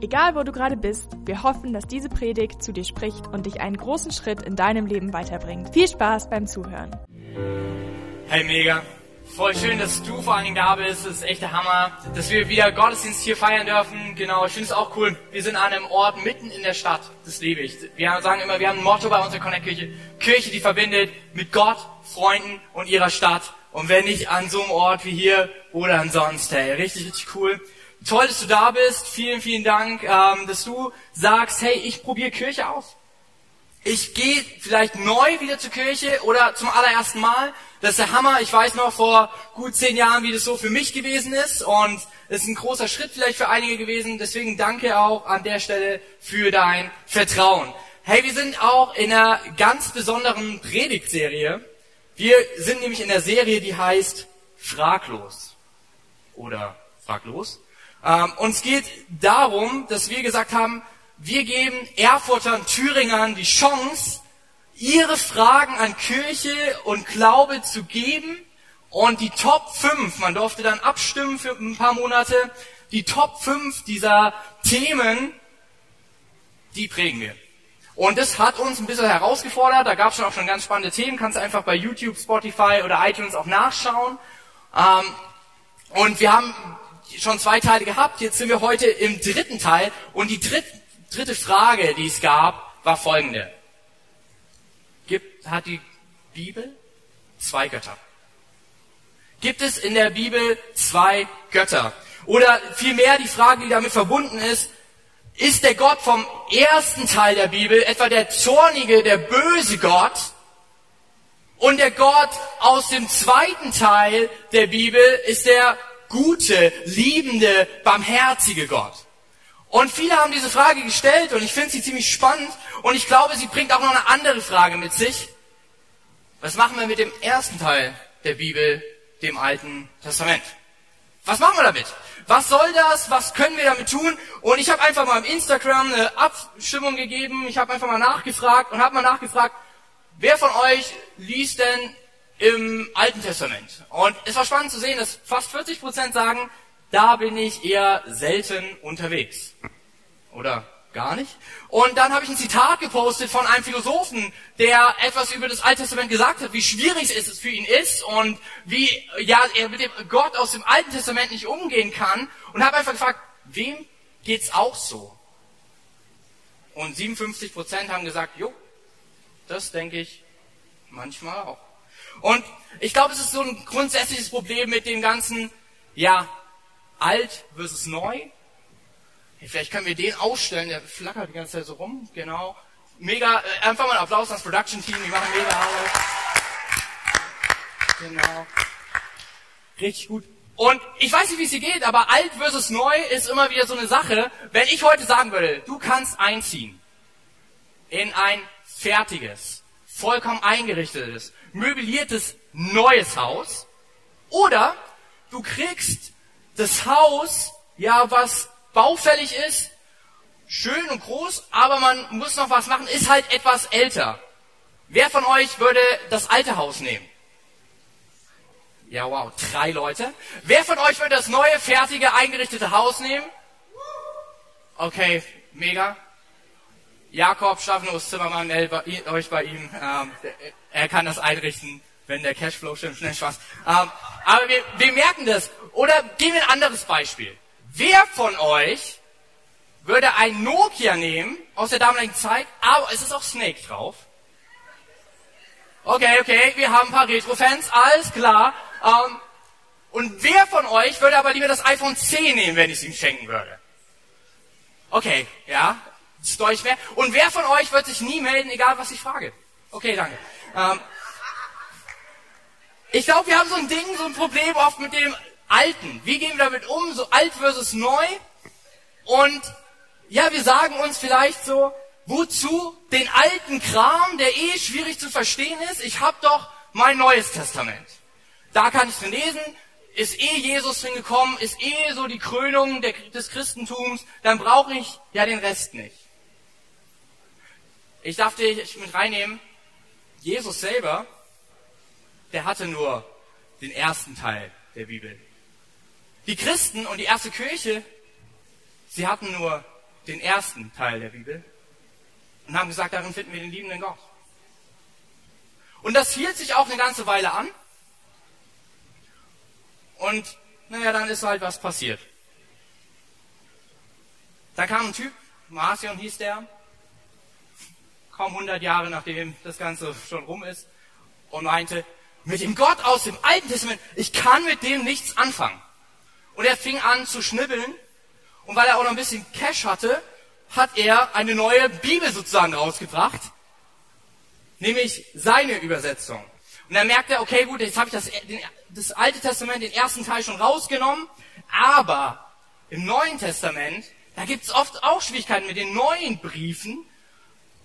Egal wo du gerade bist, wir hoffen, dass diese Predigt zu dir spricht und dich einen großen Schritt in deinem Leben weiterbringt. Viel Spaß beim Zuhören. Hey, mega. Voll schön, dass du vor allen Dingen da bist. Das ist echt der Hammer, dass wir wieder Gottesdienst hier feiern dürfen. Genau, ich finde es auch cool. Wir sind an einem Ort mitten in der Stadt. Das liebe ich. Wir sagen immer, wir haben ein Motto bei unserer Connect-Kirche. Kirche, die verbindet mit Gott, Freunden und ihrer Stadt. Und wenn nicht an so einem Ort wie hier, oder ansonsten. Hey, richtig, richtig cool. Toll, dass du da bist. Vielen, vielen Dank, ähm, dass du sagst, hey, ich probiere Kirche aus. Ich gehe vielleicht neu wieder zur Kirche oder zum allerersten Mal. Das ist der Hammer. Ich weiß noch vor gut zehn Jahren, wie das so für mich gewesen ist. Und es ist ein großer Schritt vielleicht für einige gewesen. Deswegen danke auch an der Stelle für dein Vertrauen. Hey, wir sind auch in einer ganz besonderen Predigtserie. Wir sind nämlich in der Serie, die heißt Fraglos. Oder Fraglos. Ähm, uns geht darum, dass wir gesagt haben, wir geben Erfurtern, Thüringern die Chance, ihre Fragen an Kirche und Glaube zu geben und die Top 5, man durfte dann abstimmen für ein paar Monate, die Top 5 dieser Themen, die prägen wir. Und das hat uns ein bisschen herausgefordert, da gab es schon auch schon ganz spannende Themen, kannst einfach bei YouTube, Spotify oder iTunes auch nachschauen. Ähm, und wir haben schon zwei Teile gehabt, jetzt sind wir heute im dritten Teil und die dritt, dritte Frage, die es gab, war folgende. Gibt, hat die Bibel zwei Götter? Gibt es in der Bibel zwei Götter? Oder vielmehr die Frage, die damit verbunden ist, ist der Gott vom ersten Teil der Bibel etwa der zornige, der böse Gott? Und der Gott aus dem zweiten Teil der Bibel ist der gute, liebende, barmherzige Gott? Und viele haben diese Frage gestellt und ich finde sie ziemlich spannend und ich glaube, sie bringt auch noch eine andere Frage mit sich. Was machen wir mit dem ersten Teil der Bibel, dem Alten Testament? Was machen wir damit? Was soll das? Was können wir damit tun? Und ich habe einfach mal im Instagram eine Abstimmung gegeben. Ich habe einfach mal nachgefragt und habe mal nachgefragt, wer von euch liest denn im Alten Testament. Und es war spannend zu sehen, dass fast 40 Prozent sagen, da bin ich eher selten unterwegs. Oder gar nicht. Und dann habe ich ein Zitat gepostet von einem Philosophen, der etwas über das Alte Testament gesagt hat, wie schwierig es für ihn ist und wie ja er mit dem Gott aus dem Alten Testament nicht umgehen kann. Und habe einfach gefragt, wem geht's auch so? Und 57 Prozent haben gesagt, jo, das denke ich manchmal auch. Und ich glaube, es ist so ein grundsätzliches Problem mit dem ganzen, ja, alt versus neu. Vielleicht können wir den ausstellen, der flackert die ganze Zeit so rum, genau. Mega, äh, einfach mal einen Applaus ans Production Team, die machen mega Arbeit. Genau. Richtig gut. Und ich weiß nicht, wie es hier geht, aber alt versus neu ist immer wieder so eine Sache. Wenn ich heute sagen würde, du kannst einziehen in ein fertiges, vollkommen eingerichtetes, möbliertes neues Haus. Oder du kriegst das Haus, ja, was baufällig ist, schön und groß, aber man muss noch was machen, ist halt etwas älter. Wer von euch würde das alte Haus nehmen? Ja, wow, drei Leute. Wer von euch würde das neue, fertige, eingerichtete Haus nehmen? Okay, mega. Jakob Schaffenus Zimmermann, euch bei ihm. Ähm, er kann das einrichten, wenn der Cashflow stimmt. Schnell Spaß. Ähm, aber wir, wir merken das. Oder gehen wir ein anderes Beispiel. Wer von euch würde ein Nokia nehmen aus der damaligen Zeit, aber es ist auch Snake drauf. Okay, okay, wir haben ein paar Retro-Fans, alles klar. Ähm, und wer von euch würde aber lieber das iPhone 10 nehmen, wenn ich es ihm schenken würde? Okay, ja, deutlich mehr. Und wer von euch wird sich nie melden, egal was ich frage? Okay, danke. Ähm, ich glaube, wir haben so ein Ding, so ein Problem oft mit dem Alten. Wie gehen wir damit um? So alt versus neu. Und ja, wir sagen uns vielleicht so, wozu den alten Kram, der eh schwierig zu verstehen ist? Ich habe doch mein neues Testament. Da kann ich drin lesen, ist eh Jesus hingekommen, ist eh so die Krönung des Christentums, dann brauche ich ja den Rest nicht. Ich darf dich mit reinnehmen, Jesus selber, der hatte nur den ersten Teil der Bibel. Die Christen und die erste Kirche, sie hatten nur den ersten Teil der Bibel und haben gesagt, darin finden wir den liebenden Gott. Und das hielt sich auch eine ganze Weile an. Und naja, dann ist halt was passiert. Da kam ein Typ, Marcion hieß der, kaum 100 Jahre nachdem das Ganze schon rum ist, und meinte, mit dem Gott aus dem Alten Testament, ich kann mit dem nichts anfangen. Und er fing an zu schnibbeln. Und weil er auch noch ein bisschen Cash hatte, hat er eine neue Bibel sozusagen rausgebracht. Nämlich seine Übersetzung. Und dann merkt er, okay, gut, jetzt habe ich das, das Alte Testament, den ersten Teil schon rausgenommen. Aber im Neuen Testament, da gibt es oft auch Schwierigkeiten mit den neuen Briefen.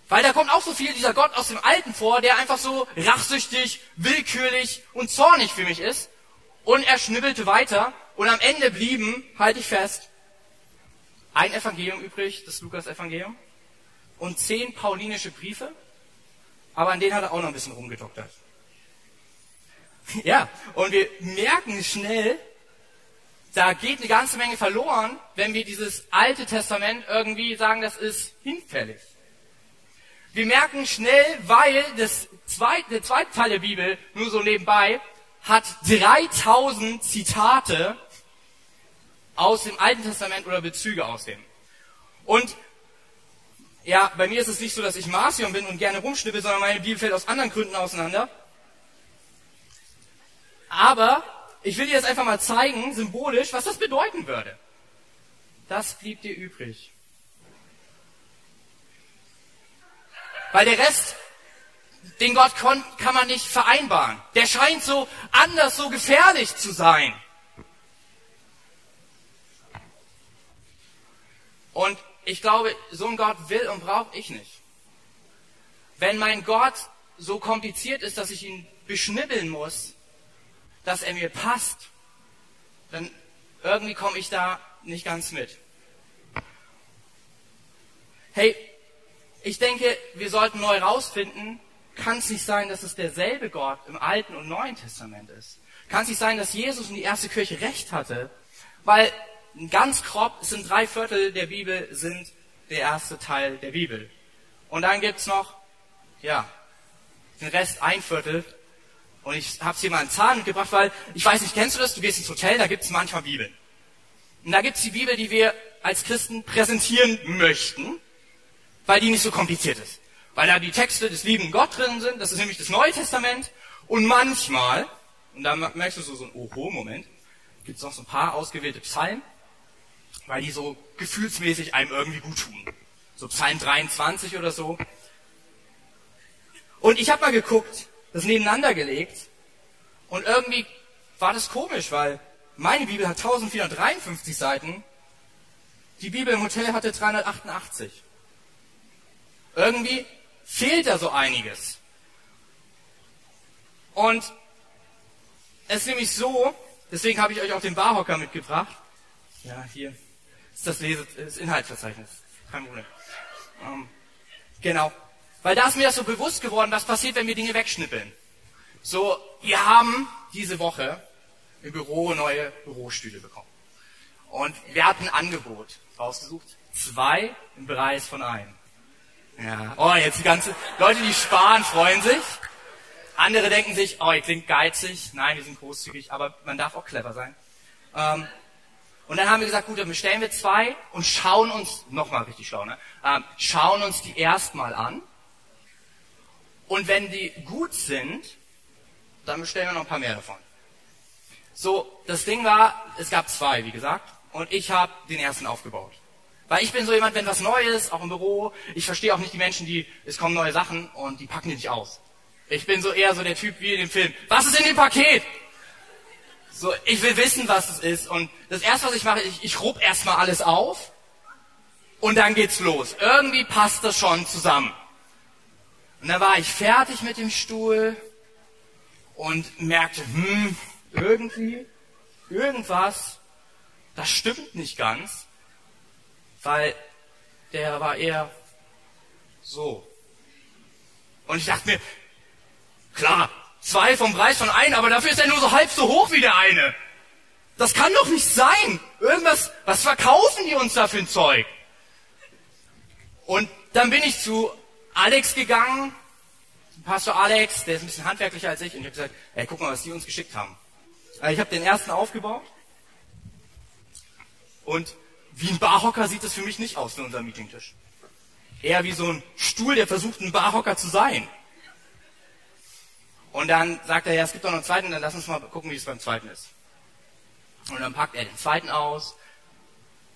Weil da kommt auch so viel dieser Gott aus dem Alten vor, der einfach so rachsüchtig, willkürlich und zornig für mich ist. Und er schnibbelte weiter und am Ende blieben, halte ich fest, ein Evangelium übrig, das Lukas-Evangelium, und zehn paulinische Briefe, aber an denen hat er auch noch ein bisschen rumgedoktert. Ja, und wir merken schnell, da geht eine ganze Menge verloren, wenn wir dieses Alte Testament irgendwie sagen, das ist hinfällig. Wir merken schnell, weil das zweite, der zweite Teil der Bibel, nur so nebenbei, hat 3000 Zitate aus dem Alten Testament oder Bezüge aus dem. Und ja, bei mir ist es nicht so, dass ich Marcion bin und gerne rumschnippel, sondern meine Bibel fällt aus anderen Gründen auseinander. Aber ich will dir jetzt einfach mal zeigen, symbolisch, was das bedeuten würde. Das blieb dir übrig. Weil der Rest, den Gott kann man nicht vereinbaren. Der scheint so anders, so gefährlich zu sein. Und ich glaube, so ein Gott will und brauche ich nicht. Wenn mein Gott so kompliziert ist, dass ich ihn beschnibbeln muss, dass er mir passt, dann irgendwie komme ich da nicht ganz mit. Hey, ich denke, wir sollten neu rausfinden, kann es nicht sein, dass es derselbe Gott im Alten und Neuen Testament ist. Kann es nicht sein, dass Jesus und die erste Kirche recht hatte, weil ganz grob, es sind drei Viertel der Bibel, sind der erste Teil der Bibel. Und dann gibt's noch, ja, den Rest ein Viertel. Und ich habe hier mal einen Zahn mitgebracht, weil, ich weiß nicht, kennst du das? Du gehst ins Hotel, da gibt's manchmal Bibeln. Und da gibt's die Bibel, die wir als Christen präsentieren möchten, weil die nicht so kompliziert ist. Weil da die Texte des lieben Gott drin sind, das ist nämlich das Neue Testament. Und manchmal, und da merkst du so, so ein Oho-Moment, gibt's noch so ein paar ausgewählte Psalmen weil die so gefühlsmäßig einem irgendwie gut tun. So Psalm 23 oder so. Und ich habe mal geguckt, das nebeneinander gelegt und irgendwie war das komisch, weil meine Bibel hat 1453 Seiten, die Bibel im Hotel hatte 388. Irgendwie fehlt da so einiges. Und es ist nämlich so, deswegen habe ich euch auch den Barhocker mitgebracht. Ja, hier ist das, Lese, das Inhaltsverzeichnis. Kein Problem. Ähm, genau. Weil da ist mir das so bewusst geworden, was passiert, wenn wir Dinge wegschnippeln. So, wir haben diese Woche im Büro neue Bürostühle bekommen. Und wir hatten ein Angebot rausgesucht. Zwei im Preis von einem. Ja. Oh, jetzt die ganze, Leute, die sparen, freuen sich. Andere denken sich, oh, ihr klingt geizig. Nein, wir sind großzügig, aber man darf auch clever sein. Ähm, und dann haben wir gesagt, gut, dann bestellen wir zwei und schauen uns, nochmal richtig schlau, ne? Ähm, schauen uns die erstmal an. Und wenn die gut sind, dann bestellen wir noch ein paar mehr davon. So, das Ding war, es gab zwei, wie gesagt, und ich habe den ersten aufgebaut. Weil ich bin so jemand, wenn was Neues, auch im Büro, ich verstehe auch nicht die Menschen, die, es kommen neue Sachen und die packen die nicht aus. Ich bin so eher so der Typ wie in dem Film. Was ist in dem Paket? So, ich will wissen, was es ist. Und das erste, was ich mache, ich, ich rupp erstmal alles auf Und dann geht's los. Irgendwie passt das schon zusammen. Und dann war ich fertig mit dem Stuhl und merkte, hm, irgendwie, irgendwas, das stimmt nicht ganz, weil der war eher so. Und ich dachte mir, klar, zwei vom Preis von einem, aber dafür ist er nur so halb so hoch wie der eine. Das kann doch nicht sein. Irgendwas, was verkaufen die uns da für ein Zeug? Und dann bin ich zu Alex gegangen, Pastor Alex, der ist ein bisschen handwerklicher als ich, und ich habe gesagt, ey, guck mal, was die uns geschickt haben. Also ich habe den ersten aufgebaut und wie ein Barhocker sieht das für mich nicht aus in unserem Meetingtisch. Eher wie so ein Stuhl, der versucht, ein Barhocker zu sein. Und dann sagt er, ja, es gibt doch noch einen zweiten, dann lass uns mal gucken, wie es beim zweiten ist. Und dann packt er den zweiten aus,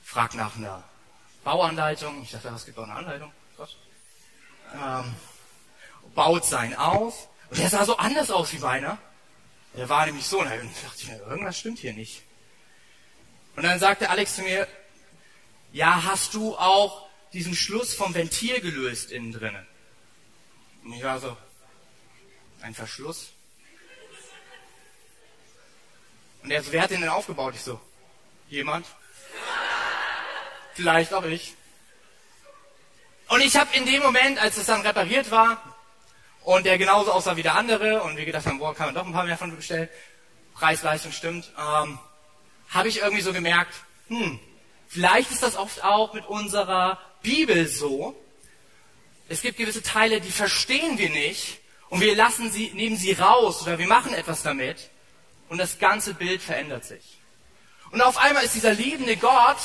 fragt nach einer Bauanleitung. Ich dachte, es gibt auch eine Anleitung. Was? Ähm, baut sein auf. Und der sah so anders aus wie meiner. Der war nämlich so. Und dann dachte ich mir, irgendwas stimmt hier nicht. Und dann sagte Alex zu mir, ja, hast du auch diesen Schluss vom Ventil gelöst innen drinnen? Und ich war so, ein Verschluss? Und er so, wer hat den denn aufgebaut? Ich so, jemand? Vielleicht auch ich. Und ich habe in dem Moment, als es dann repariert war und der genauso aussah wie der andere und wir gedacht haben, boah, kann man doch ein paar mehr von bestellen, Preis-Leistung stimmt, ähm, habe ich irgendwie so gemerkt, hm, vielleicht ist das oft auch mit unserer Bibel so. Es gibt gewisse Teile, die verstehen wir nicht und wir lassen sie, nehmen sie raus oder wir machen etwas damit und das ganze Bild verändert sich. Und auf einmal ist dieser liebende Gott,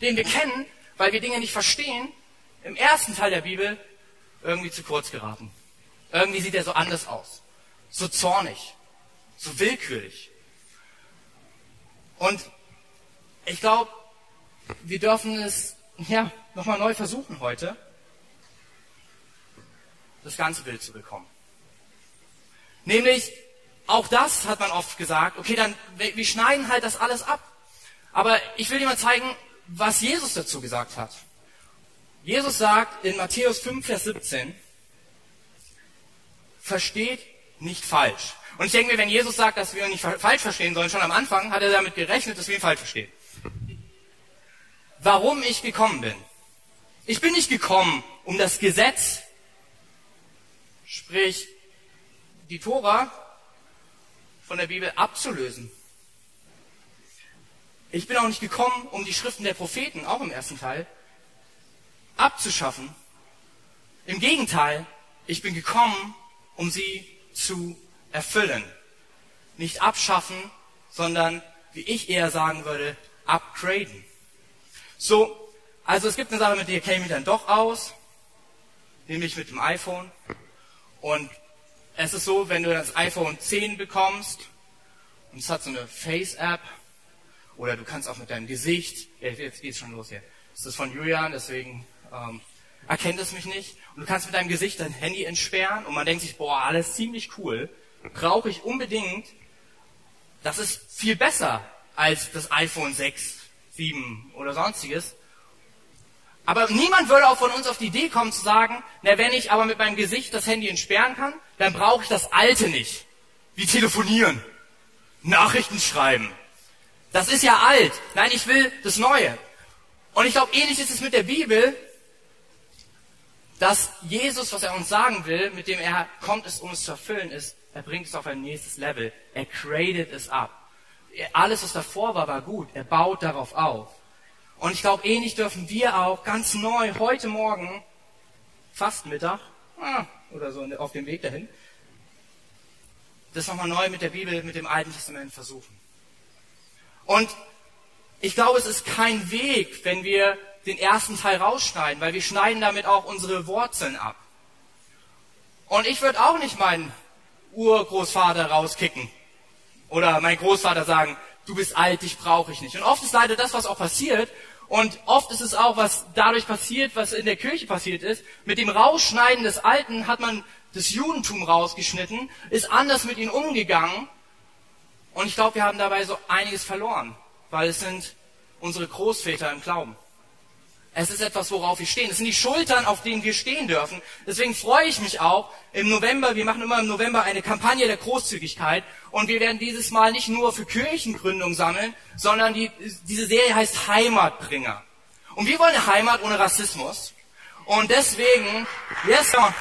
den wir kennen, weil wir Dinge nicht verstehen, im ersten Teil der Bibel irgendwie zu kurz geraten. Irgendwie sieht er so anders aus. So zornig. So willkürlich. Und ich glaube, wir dürfen es ja, nochmal neu versuchen heute, das ganze Bild zu bekommen. Nämlich, auch das hat man oft gesagt, okay, dann, wir schneiden halt das alles ab. Aber ich will dir mal zeigen, was Jesus dazu gesagt hat. Jesus sagt in Matthäus 5, Vers 17, versteht nicht falsch. Und ich denke mir, wenn Jesus sagt, dass wir nicht falsch verstehen sollen, schon am Anfang hat er damit gerechnet, dass wir ihn falsch verstehen. Warum ich gekommen bin. Ich bin nicht gekommen, um das Gesetz, sprich die Tora, von der Bibel abzulösen. Ich bin auch nicht gekommen, um die Schriften der Propheten, auch im ersten Teil, abzuschaffen. Im Gegenteil, ich bin gekommen, um sie zu erfüllen. Nicht abschaffen, sondern, wie ich eher sagen würde, upgraden. So, also es gibt eine Sache, mit der käme ich dann doch aus, nämlich mit dem iPhone. Und es ist so, wenn du das iPhone 10 bekommst und es hat so eine Face-App, oder du kannst auch mit deinem Gesicht, jetzt geht's schon los hier. Das ist von Julian, deswegen ähm, erkennt es mich nicht. Und du kannst mit deinem Gesicht dein Handy entsperren und man denkt sich, boah, alles ziemlich cool. Brauche ich unbedingt. Das ist viel besser als das iPhone 6, 7 oder sonstiges. Aber niemand würde auch von uns auf die Idee kommen zu sagen, na, wenn ich aber mit meinem Gesicht das Handy entsperren kann, dann brauche ich das alte nicht. Wie telefonieren, Nachrichten schreiben, das ist ja alt. Nein, ich will das Neue. Und ich glaube, ähnlich ist es mit der Bibel, dass Jesus, was er uns sagen will, mit dem er kommt, es um es zu erfüllen, ist, er bringt es auf ein nächstes Level. Er created es ab. Alles, was davor war, war gut. Er baut darauf auf. Und ich glaube, ähnlich dürfen wir auch ganz neu heute Morgen, fast Mittag, ah, oder so auf dem Weg dahin, das nochmal neu mit der Bibel, mit dem Alten Testament versuchen. Und ich glaube, es ist kein Weg, wenn wir den ersten Teil rausschneiden, weil wir schneiden damit auch unsere Wurzeln ab. Und ich würde auch nicht meinen Urgroßvater rauskicken oder mein Großvater sagen, du bist alt, dich brauche ich nicht. Und oft ist leider das, was auch passiert. Und oft ist es auch, was dadurch passiert, was in der Kirche passiert ist. Mit dem Rausschneiden des Alten hat man das Judentum rausgeschnitten, ist anders mit ihnen umgegangen und ich glaube, wir haben dabei so einiges verloren, weil es sind unsere Großväter im Glauben. Es ist etwas, worauf wir stehen. Es sind die Schultern, auf denen wir stehen dürfen. Deswegen freue ich mich auch im November. Wir machen immer im November eine Kampagne der Großzügigkeit. Und wir werden dieses Mal nicht nur für Kirchengründung sammeln, sondern die, diese Serie heißt Heimatbringer. Und wir wollen eine Heimat ohne Rassismus. Und deswegen, yes, come on.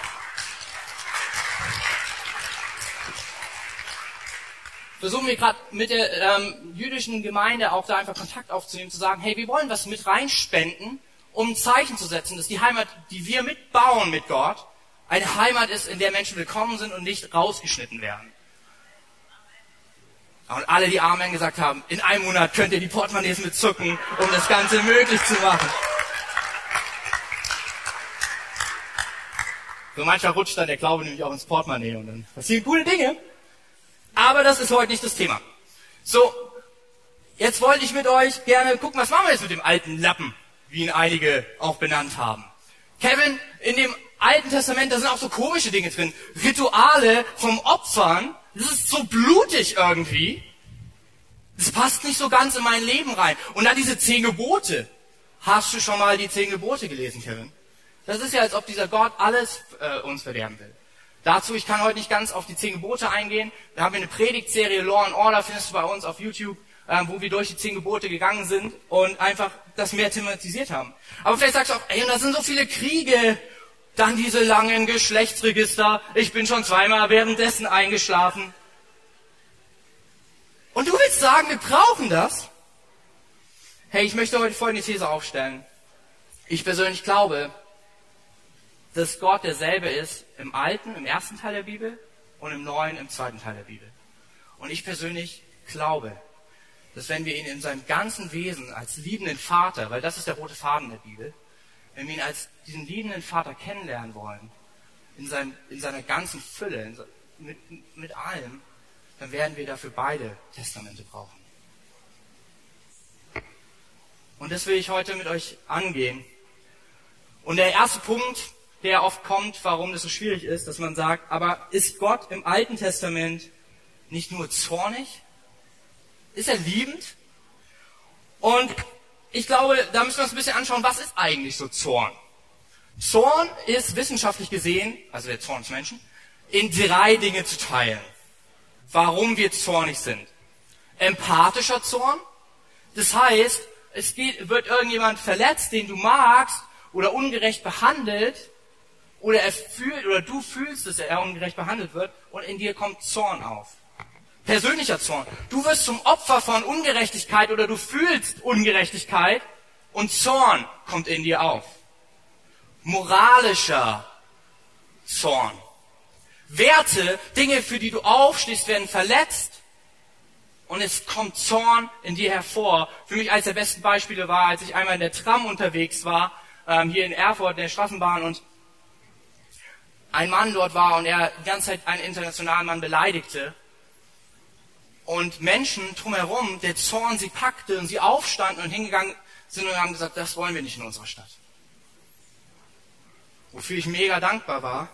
versuchen wir gerade mit der ähm, jüdischen Gemeinde auch da einfach Kontakt aufzunehmen, zu sagen, hey, wir wollen was mit reinspenden, um ein Zeichen zu setzen, dass die Heimat, die wir mitbauen mit Gott, eine Heimat ist, in der Menschen willkommen sind und nicht rausgeschnitten werden. Und alle, die Amen gesagt haben, in einem Monat könnt ihr die Portemonnaies mit zucken, um das Ganze möglich zu machen. So manchmal rutscht dann der Glaube nämlich auch ins Portemonnaie und dann passieren coole Dinge. Aber das ist heute nicht das Thema. So, jetzt wollte ich mit euch gerne gucken, was machen wir jetzt mit dem alten Lappen? Wie ihn einige auch benannt haben. Kevin, in dem Alten Testament, da sind auch so komische Dinge drin. Rituale vom Opfern, das ist so blutig irgendwie. Das passt nicht so ganz in mein Leben rein. Und dann diese zehn Gebote. Hast du schon mal die zehn Gebote gelesen, Kevin? Das ist ja, als ob dieser Gott alles äh, uns verderben will. Dazu, ich kann heute nicht ganz auf die zehn Gebote eingehen. Da haben wir eine Predigtserie Law and Order, findest du bei uns auf YouTube äh, wo wir durch die zehn Gebote gegangen sind und einfach das mehr thematisiert haben. Aber vielleicht sagst du auch, ey, und da sind so viele Kriege, dann diese langen Geschlechtsregister, ich bin schon zweimal währenddessen eingeschlafen. Und du willst sagen, wir brauchen das? Hey, ich möchte heute folgende These aufstellen. Ich persönlich glaube, dass Gott derselbe ist im Alten, im ersten Teil der Bibel und im Neuen, im zweiten Teil der Bibel. Und ich persönlich glaube, dass wenn wir ihn in seinem ganzen Wesen als liebenden Vater, weil das ist der rote Faden der Bibel, wenn wir ihn als diesen liebenden Vater kennenlernen wollen, in, seinem, in seiner ganzen Fülle, mit, mit allem, dann werden wir dafür beide Testamente brauchen. Und das will ich heute mit euch angehen. Und der erste Punkt, der oft kommt, warum das so schwierig ist, dass man sagt, aber ist Gott im Alten Testament nicht nur zornig, ist er liebend? Und ich glaube, da müssen wir uns ein bisschen anschauen, was ist eigentlich so Zorn? Zorn ist wissenschaftlich gesehen, also der Zorn des Menschen, in drei Dinge zu teilen. Warum wir zornig sind. Empathischer Zorn, das heißt, es geht, wird irgendjemand verletzt, den du magst, oder ungerecht behandelt, oder er fühlt, oder du fühlst, dass er ungerecht behandelt wird, und in dir kommt Zorn auf. Persönlicher Zorn. Du wirst zum Opfer von Ungerechtigkeit oder du fühlst Ungerechtigkeit und Zorn kommt in dir auf. Moralischer Zorn. Werte, Dinge, für die du aufstehst, werden verletzt und es kommt Zorn in dir hervor. Für mich eines der besten Beispiele war, als ich einmal in der Tram unterwegs war, ähm, hier in Erfurt, in der Straßenbahn und ein Mann dort war und er die ganze Zeit einen internationalen Mann beleidigte und Menschen drumherum, der Zorn sie packte und sie aufstanden und hingegangen sind und haben gesagt, das wollen wir nicht in unserer Stadt. Wofür ich mega dankbar war.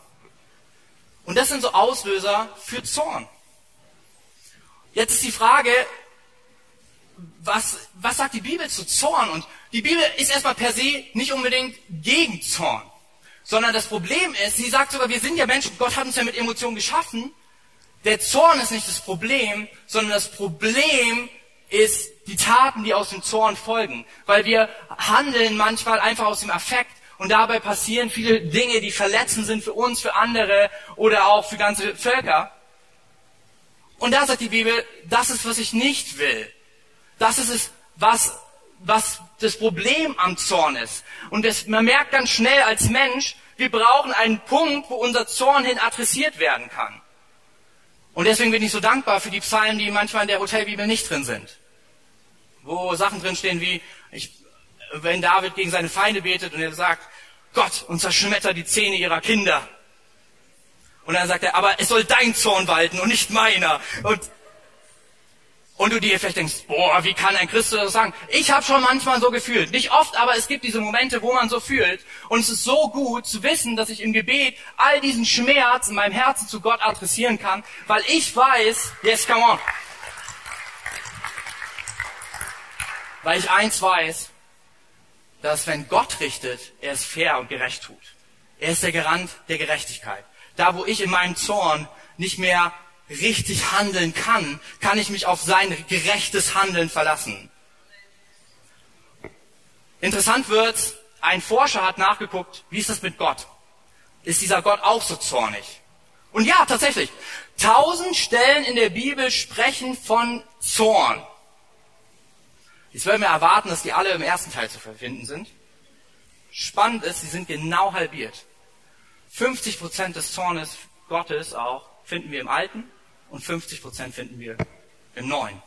Und das sind so Auslöser für Zorn. Jetzt ist die Frage, was, was sagt die Bibel zu Zorn? Und die Bibel ist erstmal per se nicht unbedingt gegen Zorn. Sondern das Problem ist, sie sagt sogar, wir sind ja Menschen, Gott hat uns ja mit Emotionen geschaffen der Zorn ist nicht das Problem, sondern das Problem ist die Taten, die aus dem Zorn folgen. Weil wir handeln manchmal einfach aus dem Affekt und dabei passieren viele Dinge, die verletzend sind für uns, für andere oder auch für ganze Völker. Und da sagt die Bibel, das ist, was ich nicht will. Das ist es, was, was das Problem am Zorn ist. Und das, man merkt ganz schnell als Mensch, wir brauchen einen Punkt, wo unser Zorn hin adressiert werden kann. Und deswegen bin ich so dankbar für die Psalmen, die manchmal in der Hotelbibel nicht drin sind. Wo Sachen drin stehen wie, ich, wenn David gegen seine Feinde betet und er sagt, Gott, und zerschmetter die Zähne ihrer Kinder. Und dann sagt er, aber es soll dein Zorn walten und nicht meiner. Und und du dir vielleicht denkst, boah, wie kann ein Christ das sagen? Ich habe schon manchmal so gefühlt. Nicht oft, aber es gibt diese Momente, wo man so fühlt. Und es ist so gut zu wissen, dass ich im Gebet all diesen Schmerz in meinem Herzen zu Gott adressieren kann, weil ich weiß, yes, come on. Weil ich eins weiß, dass wenn Gott richtet, er es fair und gerecht tut. Er ist der Garant der Gerechtigkeit. Da, wo ich in meinem Zorn nicht mehr richtig handeln kann, kann ich mich auf sein gerechtes Handeln verlassen. Interessant wird, ein Forscher hat nachgeguckt, wie ist das mit Gott? Ist dieser Gott auch so zornig? Und ja, tatsächlich. Tausend Stellen in der Bibel sprechen von Zorn. Jetzt würden wir erwarten, dass die alle im ersten Teil zu finden sind. Spannend ist, sie sind genau halbiert. 50 Prozent des Zornes Gottes auch finden wir im Alten und 50 Prozent finden wir im Neuen.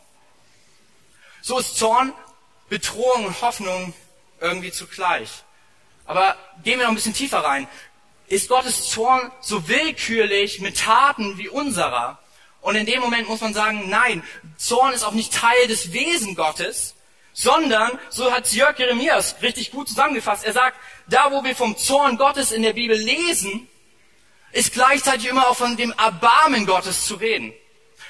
So ist Zorn, Bedrohung und Hoffnung irgendwie zugleich. Aber gehen wir noch ein bisschen tiefer rein. Ist Gottes Zorn so willkürlich mit Taten wie unserer? Und in dem Moment muss man sagen, nein, Zorn ist auch nicht Teil des Wesen Gottes, sondern, so hat Jörg Jeremias richtig gut zusammengefasst, er sagt, da wo wir vom Zorn Gottes in der Bibel lesen, ist gleichzeitig immer auch von dem Erbarmen Gottes zu reden.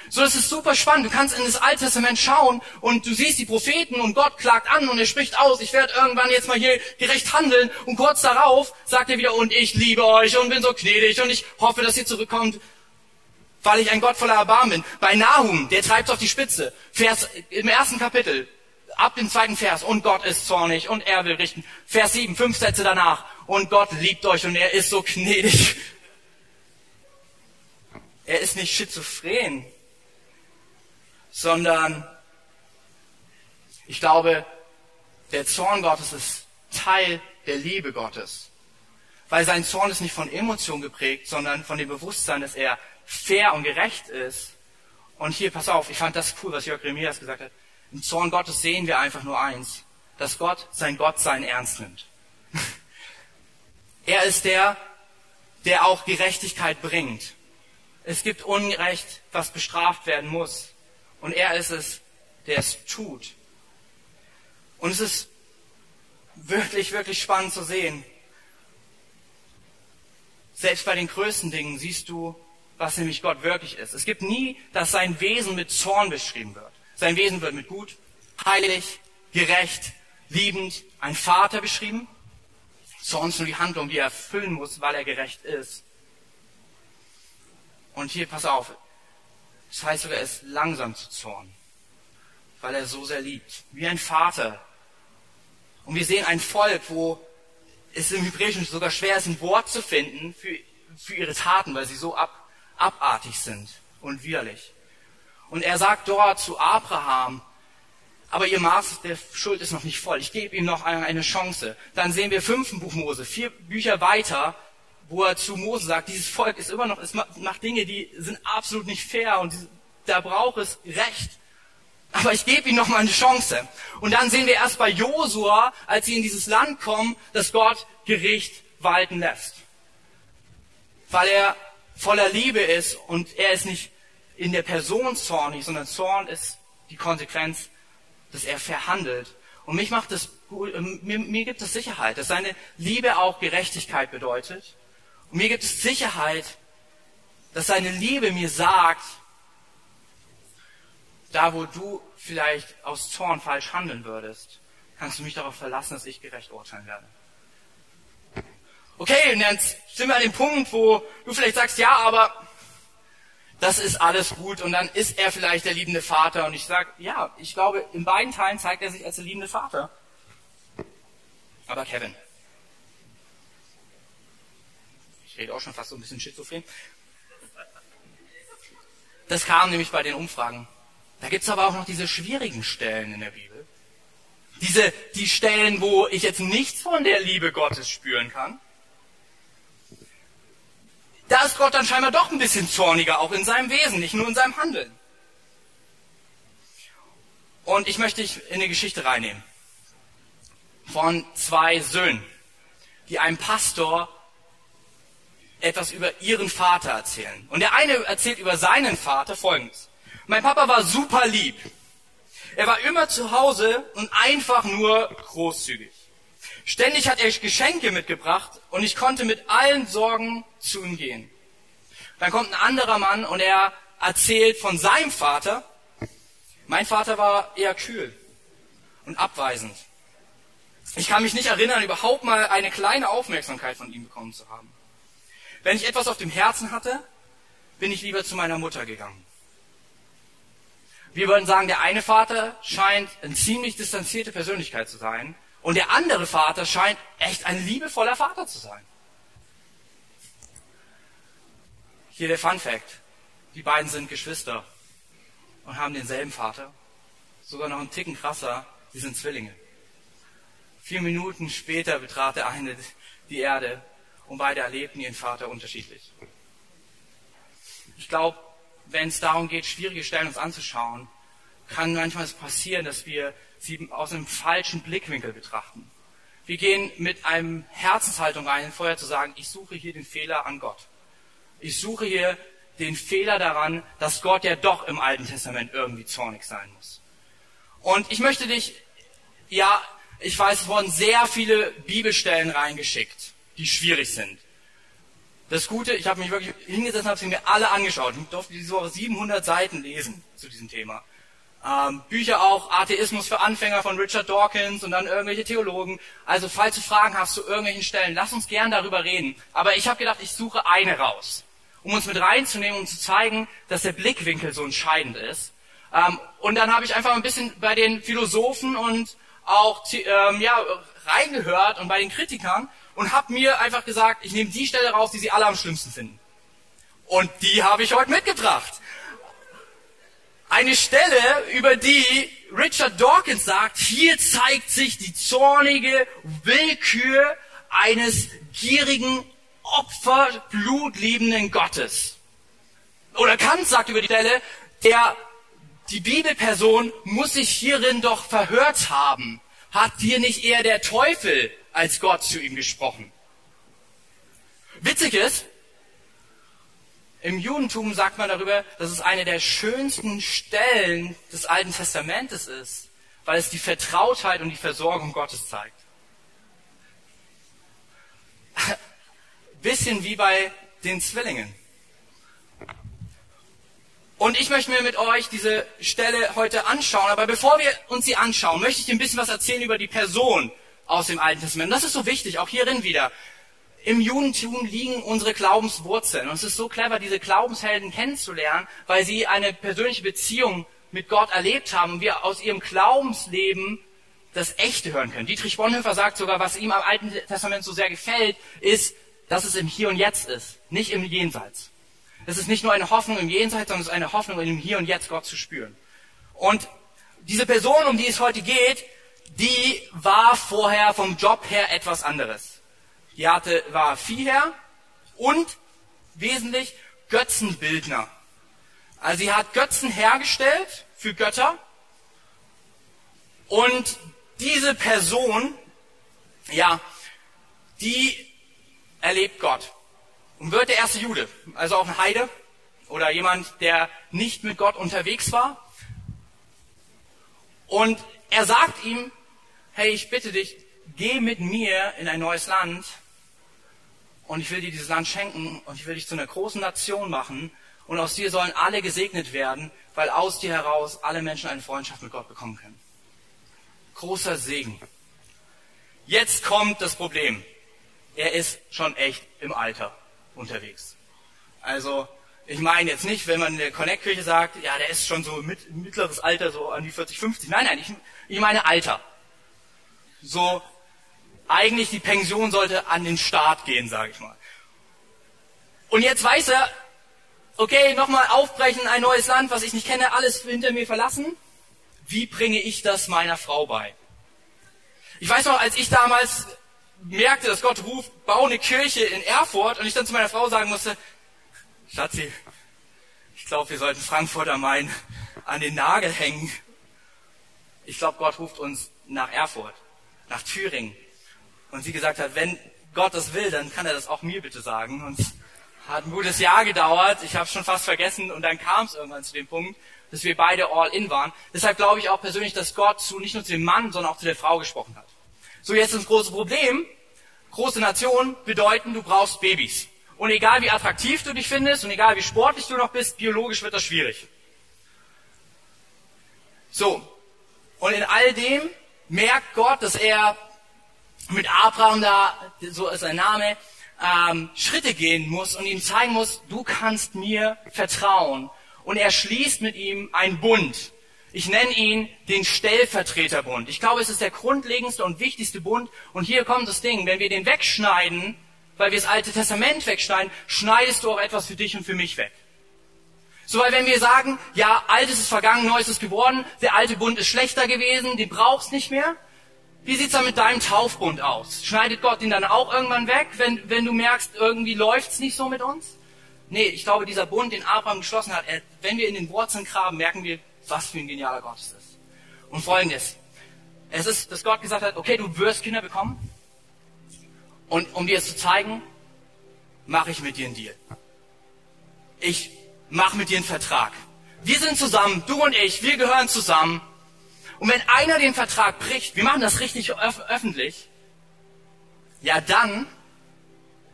So, das ist super spannend. Du kannst in das Alte Testament schauen und du siehst die Propheten und Gott klagt an und er spricht aus, ich werde irgendwann jetzt mal hier gerecht handeln und kurz darauf sagt er wieder, und ich liebe euch und bin so gnädig und ich hoffe, dass ihr zurückkommt, weil ich ein Gott voller Erbarmen bin. Bei Nahum, der treibt auf die Spitze. Vers, im ersten Kapitel, ab dem zweiten Vers, und Gott ist zornig und er will richten. Vers 7, fünf Sätze danach, und Gott liebt euch und er ist so gnädig. Er ist nicht schizophren, sondern ich glaube, der Zorn Gottes ist Teil der Liebe Gottes. Weil sein Zorn ist nicht von Emotion geprägt, sondern von dem Bewusstsein, dass er fair und gerecht ist. Und hier, pass auf, ich fand das cool, was Jörg Remias gesagt hat. Im Zorn Gottes sehen wir einfach nur eins, dass Gott sein Gott sein ernst nimmt. er ist der, der auch Gerechtigkeit bringt. Es gibt Unrecht, was bestraft werden muss. Und er ist es, der es tut. Und es ist wirklich, wirklich spannend zu sehen. Selbst bei den größten Dingen siehst du, was nämlich Gott wirklich ist. Es gibt nie, dass sein Wesen mit Zorn beschrieben wird. Sein Wesen wird mit gut, heilig, gerecht, liebend, ein Vater beschrieben. Zorn ist nur die Handlung, die er erfüllen muss, weil er gerecht ist. Und hier, pass auf, das heißt sogar, er ist langsam zu Zorn, weil er so sehr liebt. Wie ein Vater. Und wir sehen ein Volk, wo es im Hebräischen sogar schwer ist, ein Wort zu finden für, für ihre Taten, weil sie so ab, abartig sind und widerlich. Und er sagt dort zu Abraham, aber ihr Maß der Schuld ist noch nicht voll. Ich gebe ihm noch eine Chance. Dann sehen wir fünften Buch Mose, vier Bücher weiter, wo er zu Mose sagt, dieses Volk ist immer noch, es macht Dinge, die sind absolut nicht fair und da braucht es Recht. Aber ich gebe ihnen noch mal eine Chance. Und dann sehen wir erst bei Josua, als sie in dieses Land kommen, dass Gott Gericht walten lässt. Weil er voller Liebe ist und er ist nicht in der Person zornig, sondern Zorn ist die Konsequenz, dass er verhandelt. Und mich macht das, mir, mir gibt es Sicherheit, dass seine Liebe auch Gerechtigkeit bedeutet mir gibt es Sicherheit, dass seine Liebe mir sagt, da wo du vielleicht aus Zorn falsch handeln würdest, kannst du mich darauf verlassen, dass ich gerecht urteilen werde. Okay, und dann sind wir an dem Punkt, wo du vielleicht sagst, ja, aber das ist alles gut und dann ist er vielleicht der liebende Vater und ich sage, ja, ich glaube, in beiden Teilen zeigt er sich als der liebende Vater. Aber Kevin, ich rede auch schon fast so ein bisschen schizophren. Das kam nämlich bei den Umfragen. Da gibt's aber auch noch diese schwierigen Stellen in der Bibel. Diese, die Stellen, wo ich jetzt nichts von der Liebe Gottes spüren kann. Da ist Gott dann scheinbar doch ein bisschen zorniger, auch in seinem Wesen, nicht nur in seinem Handeln. Und ich möchte dich in eine Geschichte reinnehmen. Von zwei Söhnen, die einem Pastor etwas über ihren Vater erzählen. Und der eine erzählt über seinen Vater Folgendes. Mein Papa war super lieb. Er war immer zu Hause und einfach nur großzügig. Ständig hat er Geschenke mitgebracht und ich konnte mit allen Sorgen zu ihm gehen. Dann kommt ein anderer Mann und er erzählt von seinem Vater. Mein Vater war eher kühl und abweisend. Ich kann mich nicht erinnern, überhaupt mal eine kleine Aufmerksamkeit von ihm bekommen zu haben. Wenn ich etwas auf dem Herzen hatte, bin ich lieber zu meiner Mutter gegangen. Wir würden sagen, der eine Vater scheint eine ziemlich distanzierte Persönlichkeit zu sein und der andere Vater scheint echt ein liebevoller Vater zu sein. Hier der Fun Fact. Die beiden sind Geschwister und haben denselben Vater. Sogar noch einen Ticken krasser, sie sind Zwillinge. Vier Minuten später betrat der eine die Erde und beide erlebten ihren Vater unterschiedlich. Ich glaube, wenn es darum geht, schwierige Stellen uns anzuschauen, kann manchmal passieren, dass wir sie aus einem falschen Blickwinkel betrachten. Wir gehen mit einem Herzenshaltung rein, vorher zu sagen, ich suche hier den Fehler an Gott. Ich suche hier den Fehler daran, dass Gott ja doch im Alten Testament irgendwie zornig sein muss. Und ich möchte dich, ja, ich weiß, es wurden sehr viele Bibelstellen reingeschickt, die schwierig sind. Das Gute, ich habe mich wirklich hingesetzt und habe sie mir alle angeschaut. Ich durfte diese Woche 700 Seiten lesen zu diesem Thema. Ähm, Bücher auch, Atheismus für Anfänger von Richard Dawkins und dann irgendwelche Theologen. Also falls du Fragen hast zu irgendwelchen Stellen, lass uns gern darüber reden. Aber ich habe gedacht, ich suche eine raus, um uns mit reinzunehmen, um zu zeigen, dass der Blickwinkel so entscheidend ist. Ähm, und dann habe ich einfach ein bisschen bei den Philosophen und auch ähm, ja, reingehört und bei den Kritikern und habe mir einfach gesagt, ich nehme die Stelle raus, die sie alle am schlimmsten finden. Und die habe ich heute mitgebracht. Eine Stelle, über die Richard Dawkins sagt, hier zeigt sich die zornige Willkür eines gierigen, opferblutliebenden Gottes. Oder Kant sagt über die Stelle, der, die Bibelperson muss sich hierin doch verhört haben. Hat dir nicht eher der Teufel als Gott zu ihm gesprochen. Witzig ist, im Judentum sagt man darüber, dass es eine der schönsten Stellen des Alten Testamentes ist, weil es die Vertrautheit und die Versorgung Gottes zeigt. Bisschen wie bei den Zwillingen. Und ich möchte mir mit euch diese Stelle heute anschauen, aber bevor wir uns sie anschauen, möchte ich ein bisschen was erzählen über die Person aus dem Alten Testament. Und das ist so wichtig, auch hierin wieder. Im Judentum liegen unsere Glaubenswurzeln. Und es ist so clever, diese Glaubenshelden kennenzulernen, weil sie eine persönliche Beziehung mit Gott erlebt haben und wir aus ihrem Glaubensleben das Echte hören können. Dietrich Bonhoeffer sagt sogar, was ihm am Alten Testament so sehr gefällt, ist, dass es im Hier und Jetzt ist, nicht im Jenseits. Es ist nicht nur eine Hoffnung im Jenseits, sondern es ist eine Hoffnung im Hier und Jetzt Gott zu spüren. Und diese Person, um die es heute geht, die war vorher vom Job her etwas anderes. Die hatte, war Viehherr und wesentlich Götzenbildner. Also sie hat Götzen hergestellt für Götter und diese Person, ja, die erlebt Gott und wird der erste Jude, also auch ein Heide oder jemand, der nicht mit Gott unterwegs war. Und er sagt ihm, hey, ich bitte dich, geh mit mir in ein neues Land und ich will dir dieses Land schenken und ich will dich zu einer großen Nation machen und aus dir sollen alle gesegnet werden, weil aus dir heraus alle Menschen eine Freundschaft mit Gott bekommen können. Großer Segen. Jetzt kommt das Problem. Er ist schon echt im Alter unterwegs. Also, ich meine jetzt nicht, wenn man in der Connect-Kirche sagt, ja, der ist schon so mit, mittleres Alter, so an die 40, 50. Nein, nein, ich, ich meine Alter. So, eigentlich die Pension sollte an den Staat gehen, sage ich mal. Und jetzt weiß er, okay, nochmal aufbrechen, ein neues Land, was ich nicht kenne, alles hinter mir verlassen. Wie bringe ich das meiner Frau bei? Ich weiß noch, als ich damals merkte, dass Gott ruft, bau eine Kirche in Erfurt und ich dann zu meiner Frau sagen musste, Schatzi, ich glaube, wir sollten Frankfurt am Main an den Nagel hängen. Ich glaube, Gott ruft uns nach Erfurt nach Thüringen. Und sie gesagt hat, wenn Gott das will, dann kann er das auch mir bitte sagen. Und es hat ein gutes Jahr gedauert. Ich habe schon fast vergessen. Und dann kam es irgendwann zu dem Punkt, dass wir beide all in waren. Deshalb glaube ich auch persönlich, dass Gott zu nicht nur zu dem Mann, sondern auch zu der Frau gesprochen hat. So, jetzt ist das große Problem. Große Nationen bedeuten, du brauchst Babys. Und egal wie attraktiv du dich findest und egal wie sportlich du noch bist, biologisch wird das schwierig. So. Und in all dem merkt Gott, dass er mit Abraham da, so ist sein Name, ähm, Schritte gehen muss und ihm zeigen muss, du kannst mir vertrauen. Und er schließt mit ihm einen Bund. Ich nenne ihn den Stellvertreterbund. Ich glaube, es ist der grundlegendste und wichtigste Bund. Und hier kommt das Ding, wenn wir den wegschneiden, weil wir das Alte Testament wegschneiden, schneidest du auch etwas für dich und für mich weg. So, weil wenn wir sagen, ja, Altes ist vergangen, Neues ist geworden, der alte Bund ist schlechter gewesen, den brauchst nicht mehr. Wie sieht's dann mit deinem Taufbund aus? Schneidet Gott ihn dann auch irgendwann weg, wenn, wenn du merkst, irgendwie läuft's nicht so mit uns? Nee, ich glaube, dieser Bund, den Abraham geschlossen hat, er, wenn wir in den Wurzeln graben, merken wir, was für ein genialer Gott es ist. Und folgendes. Es ist, dass Gott gesagt hat, okay, du wirst Kinder bekommen. Und um dir es zu zeigen, mache ich mit dir einen Deal. Ich mache mit dir einen Vertrag. Wir sind zusammen, du und ich, wir gehören zusammen. Und wenn einer den Vertrag bricht, wir machen das richtig öf öffentlich, ja dann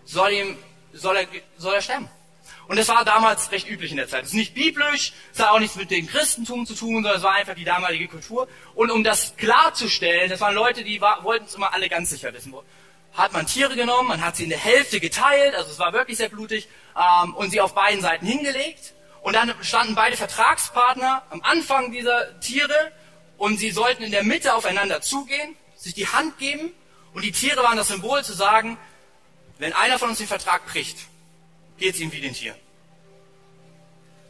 soll, ihm, soll, er, soll er sterben. Und das war damals recht üblich in der Zeit. Es ist nicht biblisch, es hat auch nichts mit dem Christentum zu tun, sondern es war einfach die damalige Kultur. Und um das klarzustellen, das waren Leute, die war, wollten es immer alle ganz sicher wissen. Hat man Tiere genommen, man hat sie in der Hälfte geteilt, also es war wirklich sehr blutig, ähm, und sie auf beiden Seiten hingelegt. Und dann standen beide Vertragspartner am Anfang dieser Tiere und sie sollten in der Mitte aufeinander zugehen, sich die Hand geben und die Tiere waren das Symbol zu sagen, wenn einer von uns den Vertrag bricht, geht es ihm wie den Tieren.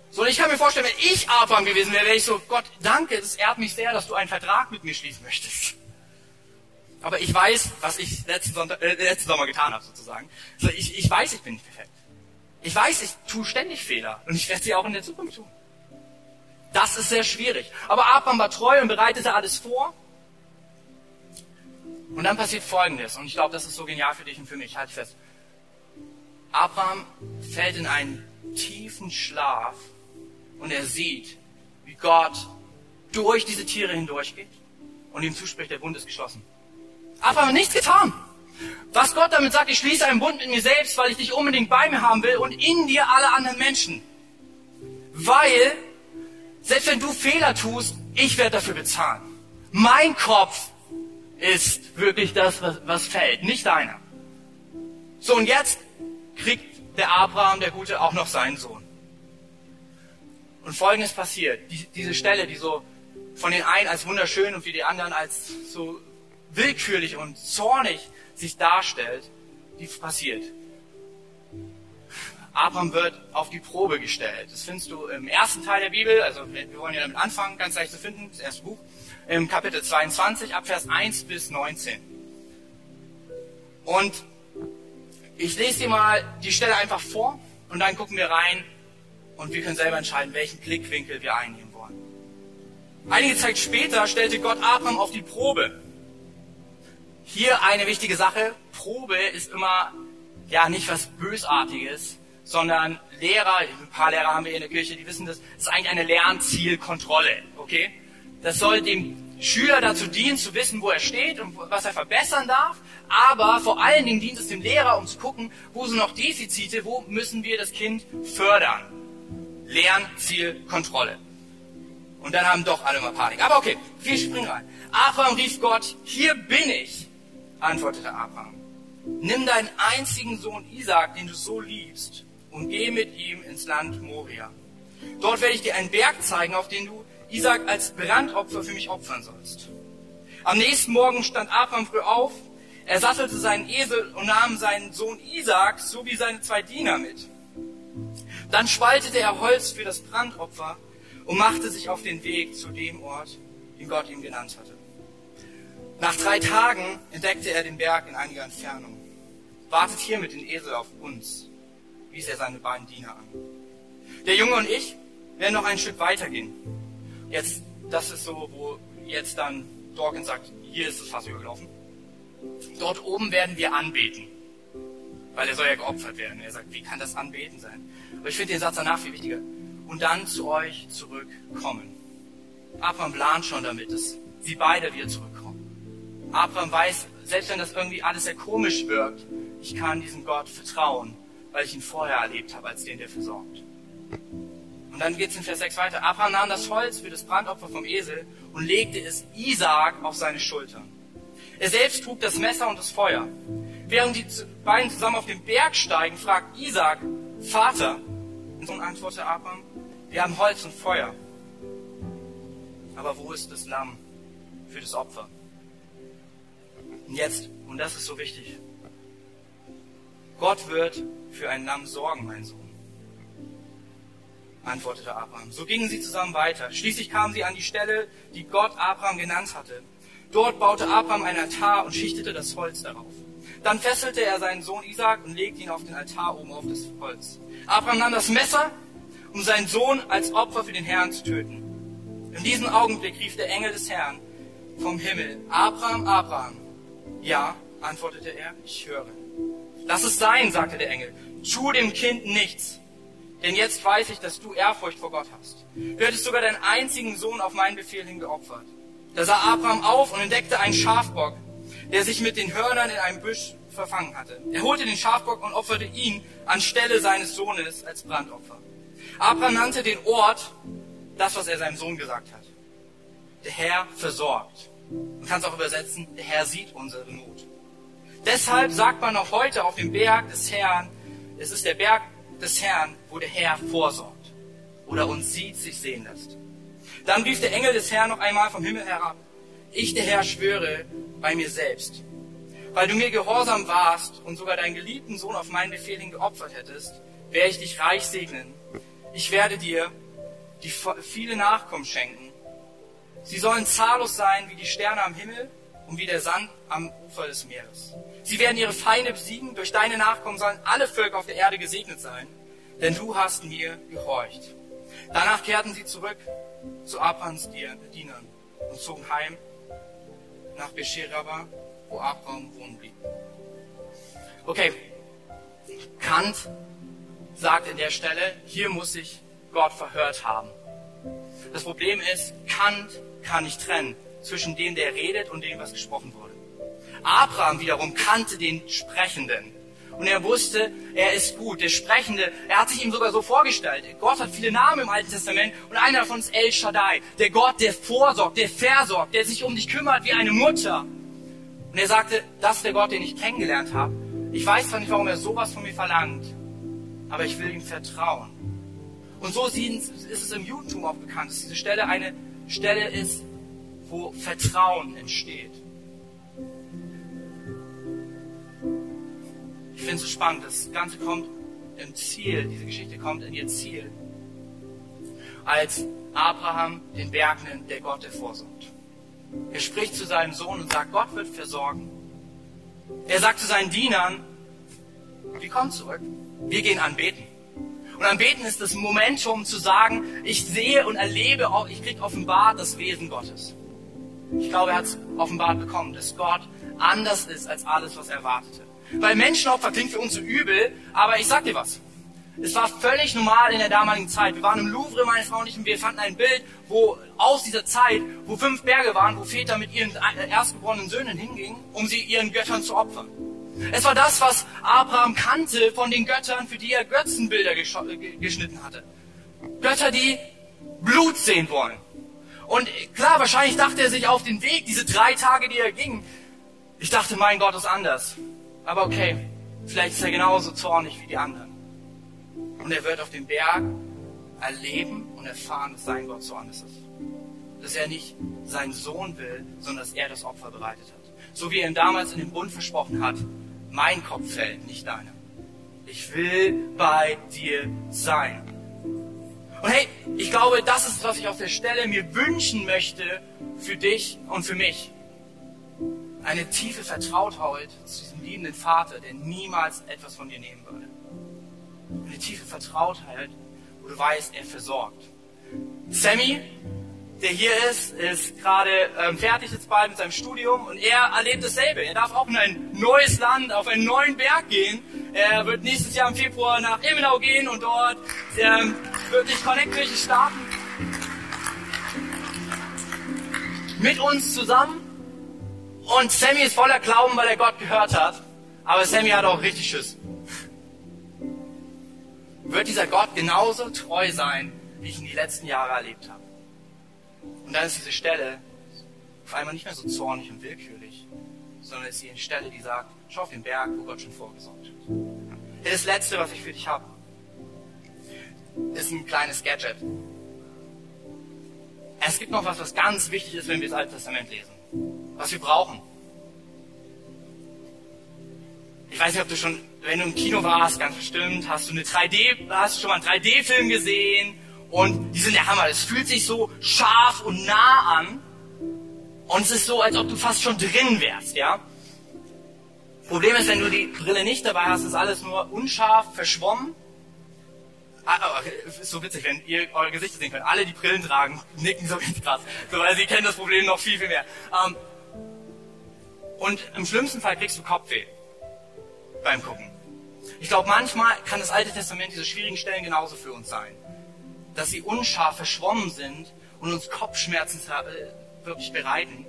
So, und ich kann mir vorstellen, wenn ich Abraham gewesen wäre, wäre ich so, Gott, danke, es ehrt mich sehr, dass du einen Vertrag mit mir schließen möchtest. Aber ich weiß, was ich letzten, Sonntag, äh, letzten Sommer getan habe, sozusagen. So, ich, ich weiß, ich bin nicht perfekt. Ich weiß, ich tue ständig Fehler. Und ich werde sie auch in der Zukunft tun. Das ist sehr schwierig. Aber Abraham war treu und bereitete alles vor. Und dann passiert Folgendes. Und ich glaube, das ist so genial für dich und für mich. Halt fest. Abraham fällt in einen tiefen Schlaf und er sieht, wie Gott durch diese Tiere hindurchgeht und ihm zuspricht, der Bund ist geschlossen. Abraham hat nichts getan. Was Gott damit sagt, ich schließe einen Bund mit mir selbst, weil ich dich unbedingt bei mir haben will und in dir alle anderen Menschen. Weil, selbst wenn du Fehler tust, ich werde dafür bezahlen. Mein Kopf ist wirklich das, was, was fällt, nicht deiner. So, und jetzt kriegt der Abraham, der Gute, auch noch seinen Sohn. Und Folgendes passiert. Die, diese Stelle, die so von den einen als wunderschön und für die anderen als so willkürlich und zornig sich darstellt, die passiert. Abraham wird auf die Probe gestellt. Das findest du im ersten Teil der Bibel, also wir wollen ja damit anfangen, ganz leicht zu finden, das erste Buch, im Kapitel 22, ab Vers 1 bis 19. Und ich lese dir mal die Stelle einfach vor und dann gucken wir rein und wir können selber entscheiden, welchen Blickwinkel wir einnehmen wollen. Einige Zeit später stellte Gott Abraham auf die Probe. Hier eine wichtige Sache. Probe ist immer, ja, nicht was Bösartiges, sondern Lehrer, ein paar Lehrer haben wir in der Kirche, die wissen das, ist eigentlich eine Lernzielkontrolle, okay? Das soll dem Schüler dazu dienen, zu wissen, wo er steht und was er verbessern darf. Aber vor allen Dingen dient es dem Lehrer, um zu gucken, wo sind noch Defizite, wo müssen wir das Kind fördern. Lernzielkontrolle. Und dann haben doch alle mal Panik. Aber okay, wir springen rein. Abraham rief Gott, hier bin ich antwortete Abraham. Nimm deinen einzigen Sohn Isaac, den du so liebst, und geh mit ihm ins Land Moria. Dort werde ich dir einen Berg zeigen, auf den du Isaac als Brandopfer für mich opfern sollst. Am nächsten Morgen stand Abraham früh auf, er sattelte seinen Esel und nahm seinen Sohn Isaac sowie seine zwei Diener mit. Dann spaltete er Holz für das Brandopfer und machte sich auf den Weg zu dem Ort, den Gott ihm genannt hatte. Nach drei Tagen entdeckte er den Berg in einiger Entfernung. Wartet hier mit den Esel auf uns, wies er seine beiden Diener an. Der Junge und ich werden noch ein Stück weitergehen. Jetzt, das ist so, wo jetzt dann Dawkins sagt, hier ist es fast übergelaufen. Dort oben werden wir anbeten. Weil er soll ja geopfert werden. Er sagt, wie kann das Anbeten sein? Aber ich finde den Satz danach viel wichtiger. Und dann zu euch zurückkommen. Abraham plant schon damit, dass sie beide wieder zurückkommen. Abraham weiß, selbst wenn das irgendwie alles sehr komisch wirkt, ich kann diesem Gott vertrauen, weil ich ihn vorher erlebt habe als den, der versorgt. Und dann geht es in Vers 6 weiter. Abraham nahm das Holz für das Brandopfer vom Esel und legte es Isaak auf seine Schultern. Er selbst trug das Messer und das Feuer. Während die beiden zusammen auf den Berg steigen, fragt Isaac, Vater, und so antwortete Abraham, wir haben Holz und Feuer. Aber wo ist das Lamm für das Opfer? Und jetzt, und das ist so wichtig, Gott wird für ein Lamm sorgen, mein Sohn antwortete Abraham. So gingen sie zusammen weiter. Schließlich kamen sie an die Stelle, die Gott Abraham genannt hatte. Dort baute Abraham ein Altar und schichtete das Holz darauf. Dann fesselte er seinen Sohn Isaac und legte ihn auf den Altar oben auf das Holz. Abraham nahm das Messer, um seinen Sohn als Opfer für den Herrn zu töten. In diesem Augenblick rief der Engel des Herrn vom Himmel, Abraham, Abraham. Ja, antwortete er, ich höre. Lass es sein, sagte der Engel. Tu dem Kind nichts. Denn jetzt weiß ich, dass du Ehrfurcht vor Gott hast. Du hättest sogar deinen einzigen Sohn auf meinen Befehl hin geopfert. Da sah Abraham auf und entdeckte einen Schafbock, der sich mit den Hörnern in einem Büsch verfangen hatte. Er holte den Schafbock und opferte ihn anstelle seines Sohnes als Brandopfer. Abraham nannte den Ort das, was er seinem Sohn gesagt hat. Der Herr versorgt. Man kann es auch übersetzen, der Herr sieht unsere Not. Deshalb sagt man auch heute auf dem Berg des Herrn, es ist der Berg des Herrn, wo der Herr vorsorgt oder uns sieht, sich sehen lässt. Dann rief der Engel des Herrn noch einmal vom Himmel herab. Ich, der Herr, schwöre bei mir selbst. Weil du mir gehorsam warst und sogar deinen geliebten Sohn auf meinen Befehl hin geopfert hättest, werde ich dich reich segnen. Ich werde dir die viele Nachkommen schenken. Sie sollen zahllos sein wie die Sterne am Himmel und wie der Sand am Ufer des Meeres. Sie werden ihre Feinde besiegen. Durch deine Nachkommen sollen alle Völker auf der Erde gesegnet sein, denn du hast mir gehorcht. Danach kehrten sie zurück zu Abrahams Dienern und zogen heim nach Becheraba, wo Abraham wohnen blieb. Okay, Kant sagt in der Stelle, hier muss sich Gott verhört haben. Das Problem ist, Kant kann nicht trennen zwischen dem, der redet und dem, was gesprochen wurde. Abraham wiederum kannte den Sprechenden. Und er wusste, er ist gut. Der Sprechende, er hat sich ihm sogar so vorgestellt. Gott hat viele Namen im Alten Testament und einer davon ist El Shaddai. Der Gott, der vorsorgt, der versorgt, der sich um dich kümmert wie eine Mutter. Und er sagte, das ist der Gott, den ich kennengelernt habe. Ich weiß zwar nicht, warum er sowas von mir verlangt, aber ich will ihm vertrauen. Und so ist es im Judentum auch bekannt, dass diese Stelle eine Stelle ist, wo Vertrauen entsteht. Ich finde es so spannend. Das Ganze kommt im Ziel, diese Geschichte kommt in ihr Ziel. Als Abraham den Berg nennt, der Gott, der vorsorgt. Er spricht zu seinem Sohn und sagt, Gott wird versorgen. Er sagt zu seinen Dienern, wir kommen zurück. Wir gehen anbeten. Und anbeten ist das Momentum zu sagen, ich sehe und erlebe, ich kriege offenbart das Wesen Gottes. Ich glaube, er hat es offenbart bekommen, dass Gott anders ist als alles, was er erwartete. Weil Menschenopfer klingt für uns so übel, aber ich sag dir was. Es war völlig normal in der damaligen Zeit. Wir waren im Louvre, meine Frau und ich, und wir fanden ein Bild, wo aus dieser Zeit, wo fünf Berge waren, wo Väter mit ihren erstgeborenen Söhnen hingingen, um sie ihren Göttern zu opfern. Es war das, was Abraham kannte von den Göttern, für die er Götzenbilder geschnitten hatte. Götter, die Blut sehen wollen. Und klar, wahrscheinlich dachte er sich auf den Weg, diese drei Tage, die er ging, ich dachte, mein Gott ist anders. Aber okay, vielleicht ist er genauso zornig wie die anderen. Und er wird auf dem Berg erleben und erfahren, dass sein Gott so anders ist. Dass er nicht seinen Sohn will, sondern dass er das Opfer bereitet hat. So wie er ihm damals in dem Bund versprochen hat, mein Kopf fällt, nicht deiner. Ich will bei dir sein. Und hey, ich glaube, das ist, was ich auf der Stelle mir wünschen möchte für dich und für mich. Eine tiefe Vertrautheit zu diesem liebenden Vater, der niemals etwas von dir nehmen würde. Eine tiefe Vertrautheit, wo du weißt, er versorgt. Sammy, der hier ist, ist gerade ähm, fertig jetzt bald mit seinem Studium und er erlebt dasselbe. Er darf auch in ein neues Land, auf einen neuen Berg gehen. Er wird nächstes Jahr im Februar nach Ilmenau gehen und dort ähm, wirklich Connect-Kirche starten. Mit uns zusammen. Und Sammy ist voller Glauben, weil er Gott gehört hat. Aber Sammy hat auch richtig Schiss. Wird dieser Gott genauso treu sein, wie ich ihn die letzten Jahre erlebt habe? Und dann ist diese Stelle auf einmal nicht mehr so zornig und willkürlich, sondern ist die Stelle, die sagt, schau auf den Berg, wo Gott schon vorgesorgt hat. Das Letzte, was ich für dich habe, ist ein kleines Gadget. Es gibt noch was, was ganz wichtig ist, wenn wir das Alte Testament lesen. Was wir brauchen. Ich weiß nicht, ob du schon, wenn du im Kino warst, ganz bestimmt, hast du eine 3D, hast du schon mal einen 3D-Film gesehen und die sind der Hammer. Es fühlt sich so scharf und nah an und es ist so, als ob du fast schon drin wärst, ja? Problem ist, wenn du die Brille nicht dabei hast, ist alles nur unscharf, verschwommen. Ah, oh, ist so witzig, wenn ihr eure Gesichter sehen könnt. Alle, die Brillen tragen, nicken so ganz krass. So, weil sie kennen das Problem noch viel, viel mehr. Ähm, und im schlimmsten Fall kriegst du Kopfweh beim Gucken. Ich glaube, manchmal kann das Alte Testament diese schwierigen Stellen genauso für uns sein. Dass sie unscharf verschwommen sind und uns Kopfschmerzen äh, wirklich bereiten.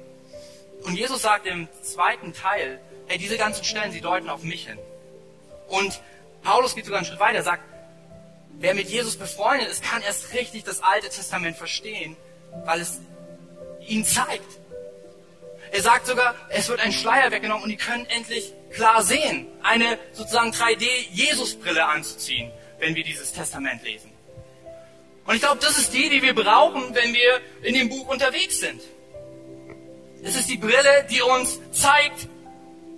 Und Jesus sagt im zweiten Teil, hey, diese ganzen Stellen, sie deuten auf mich hin. Und Paulus geht sogar einen Schritt weiter, sagt, wer mit Jesus befreundet ist, kann erst richtig das Alte Testament verstehen, weil es ihn zeigt. Er sagt sogar, es wird ein Schleier weggenommen und die können endlich klar sehen, eine sozusagen 3D-Jesus-Brille anzuziehen, wenn wir dieses Testament lesen. Und ich glaube, das ist die, die wir brauchen, wenn wir in dem Buch unterwegs sind. Es ist die Brille, die uns zeigt,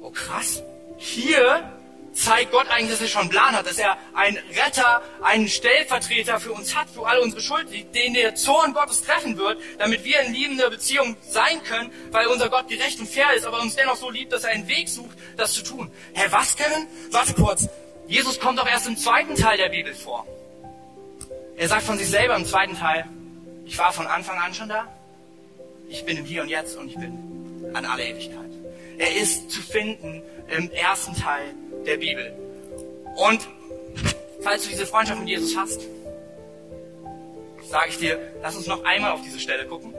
oh krass, hier zeigt Gott eigentlich, dass er schon einen Plan hat, dass er einen Retter, einen Stellvertreter für uns hat, für alle unsere Schuld, den der Zorn Gottes treffen wird, damit wir in liebender Beziehung sein können, weil unser Gott gerecht und fair ist, aber uns dennoch so liebt, dass er einen Weg sucht, das zu tun. Hä, was, Kevin? Warte kurz. Jesus kommt doch erst im zweiten Teil der Bibel vor. Er sagt von sich selber im zweiten Teil, ich war von Anfang an schon da, ich bin im Hier und Jetzt und ich bin an alle Ewigkeit. Er ist zu finden im ersten Teil der Bibel. Und falls du diese Freundschaft mit Jesus hast, sage ich dir, lass uns noch einmal auf diese Stelle gucken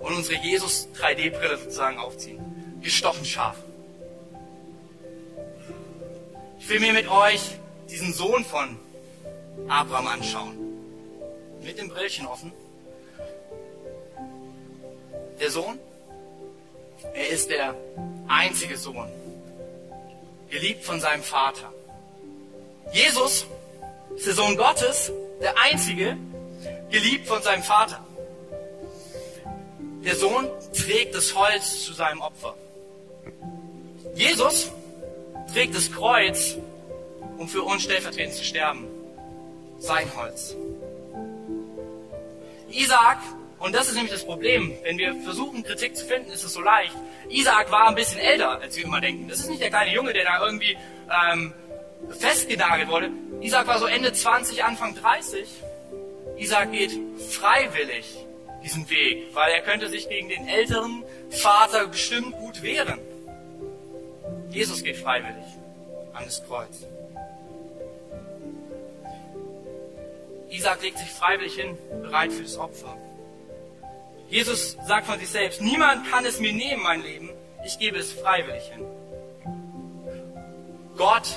und unsere Jesus 3D-Brille sozusagen aufziehen. Gestochen scharf. Ich will mir mit euch diesen Sohn von Abraham anschauen. Mit dem Brillchen offen. Der Sohn, er ist der einzige Sohn geliebt von seinem Vater. Jesus ist der Sohn Gottes, der Einzige, geliebt von seinem Vater. Der Sohn trägt das Holz zu seinem Opfer. Jesus trägt das Kreuz, um für uns stellvertretend zu sterben. Sein Holz. Isaac und das ist nämlich das Problem. Wenn wir versuchen, Kritik zu finden, ist es so leicht. Isaac war ein bisschen älter, als wir immer denken. Das ist nicht der kleine Junge, der da irgendwie ähm, festgenagelt wurde. Isaac war so Ende 20, Anfang 30. Isaac geht freiwillig diesen Weg, weil er könnte sich gegen den älteren Vater bestimmt gut wehren. Jesus geht freiwillig an das Kreuz. Isaac legt sich freiwillig hin, bereit für das Opfer. Jesus sagt von sich selbst, niemand kann es mir nehmen, mein Leben, ich gebe es freiwillig hin. Gott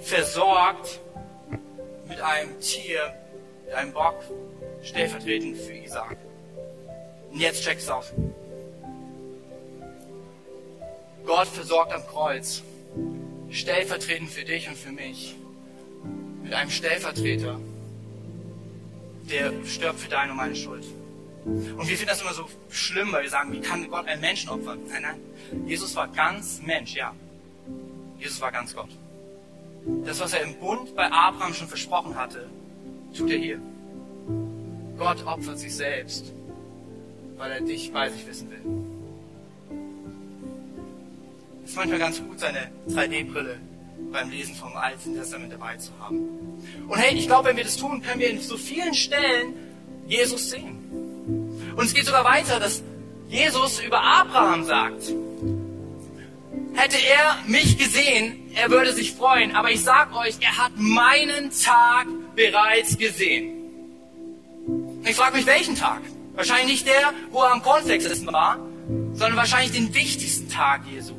versorgt mit einem Tier, mit einem Bock, stellvertretend für Isaac. Und jetzt check's auf. Gott versorgt am Kreuz, stellvertretend für dich und für mich, mit einem Stellvertreter, der stirbt für deine und meine Schuld. Und wir finden das immer so schlimm, weil wir sagen, wie kann Gott einen Menschen opfern? Nein, nein. Jesus war ganz Mensch, ja. Jesus war ganz Gott. Das, was er im Bund bei Abraham schon versprochen hatte, tut er hier. Gott opfert sich selbst, weil er dich bei sich wissen will. Es ist manchmal ganz gut, seine 3D-Brille beim Lesen vom Alten Testament dabei zu haben. Und hey, ich glaube, wenn wir das tun, können wir in so vielen Stellen Jesus sehen. Und es geht sogar weiter, dass Jesus über Abraham sagt, hätte er mich gesehen, er würde sich freuen. Aber ich sag euch, er hat meinen Tag bereits gesehen. Ich frage mich, welchen Tag? Wahrscheinlich nicht der, wo er am Cornflakes war, sondern wahrscheinlich den wichtigsten Tag Jesu.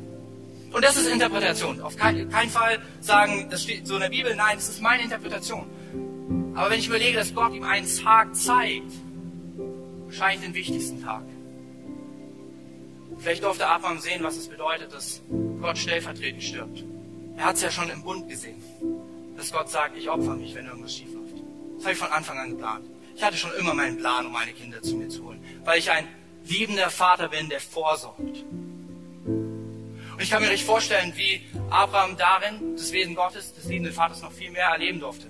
Und das ist Interpretation. Auf keinen Fall sagen, das steht so in der Bibel. Nein, das ist meine Interpretation. Aber wenn ich überlege, dass Gott ihm einen Tag zeigt, wahrscheinlich den wichtigsten Tag. Vielleicht durfte Abraham sehen, was es bedeutet, dass Gott stellvertretend stirbt. Er hat es ja schon im Bund gesehen, dass Gott sagt, ich opfer mich, wenn irgendwas schief läuft. Das habe ich von Anfang an geplant. Ich hatte schon immer meinen Plan, um meine Kinder zu mir zu holen, weil ich ein liebender Vater bin, der vorsorgt. Und ich kann mir nicht vorstellen, wie Abraham darin das Wesen Gottes, des liebenden Vaters, noch viel mehr erleben durfte.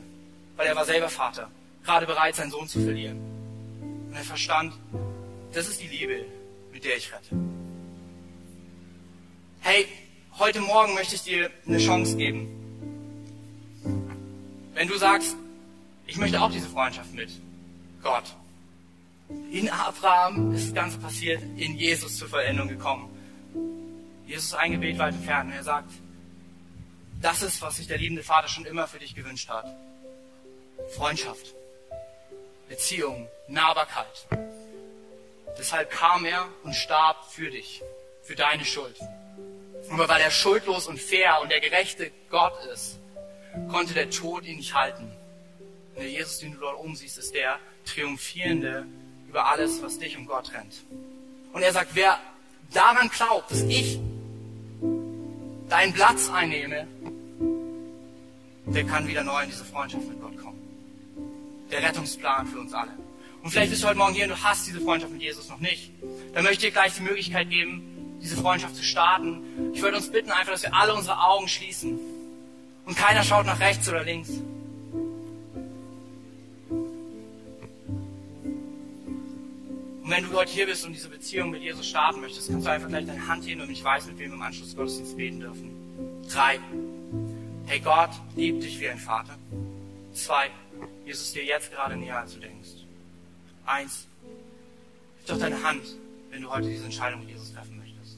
Weil er war selber Vater, gerade bereit, seinen Sohn zu verlieren. Und er verstand, das ist die Liebe, mit der ich rette. Hey, heute Morgen möchte ich dir eine Chance geben. Wenn du sagst, ich möchte auch diese Freundschaft mit Gott. In Abraham ist das Ganze passiert, in Jesus zur Vollendung gekommen. Jesus ein Gebet weit entfernt und er sagt, das ist, was sich der liebende Vater schon immer für dich gewünscht hat. Freundschaft, Beziehung, Nahbarkeit. Deshalb kam er und starb für dich, für deine Schuld. Aber weil er schuldlos und fair und der gerechte Gott ist, konnte der Tod ihn nicht halten. Und der Jesus, den du dort oben siehst, ist der Triumphierende über alles, was dich um Gott trennt. Und er sagt, wer daran glaubt, dass ich deinen Platz einnehme, der kann wieder neu in diese Freundschaft mit Gott kommen. Der Rettungsplan für uns alle. Und vielleicht bist du heute Morgen hier und du hast diese Freundschaft mit Jesus noch nicht. Dann möchte ich dir gleich die Möglichkeit geben, diese Freundschaft zu starten. Ich würde uns bitten einfach, dass wir alle unsere Augen schließen. Und keiner schaut nach rechts oder links. Und wenn du heute hier bist und diese Beziehung mit Jesus starten möchtest, kannst du einfach gleich deine Hand heben und ich weiß, mit wem wir im Anschluss Gottesdienst beten dürfen. Drei. Hey, Gott liebt dich wie ein Vater. Zwei. Jesus dir jetzt gerade näher, als du denkst. Eins. Gib doch deine Hand, wenn du heute diese Entscheidung mit Jesus treffen möchtest.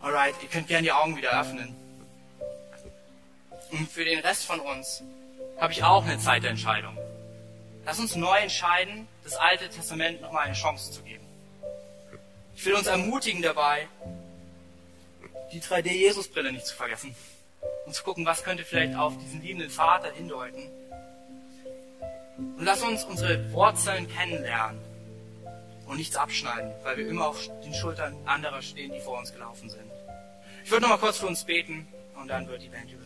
Alright, ihr könnt gerne die Augen wieder öffnen. Und für den Rest von uns habe ich auch eine Zeit der Entscheidung. Lass uns neu entscheiden, das Alte Testament nochmal eine Chance zu geben. Ich will uns ermutigen dabei, die 3D-Jesus-Brille nicht zu vergessen und zu gucken, was könnte vielleicht auf diesen liebenden Vater hindeuten. Und lass uns unsere Wurzeln kennenlernen und nichts abschneiden, weil wir immer auf den Schultern anderer stehen, die vor uns gelaufen sind. Ich würde noch mal kurz für uns beten und dann wird die Band übernehmen.